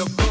your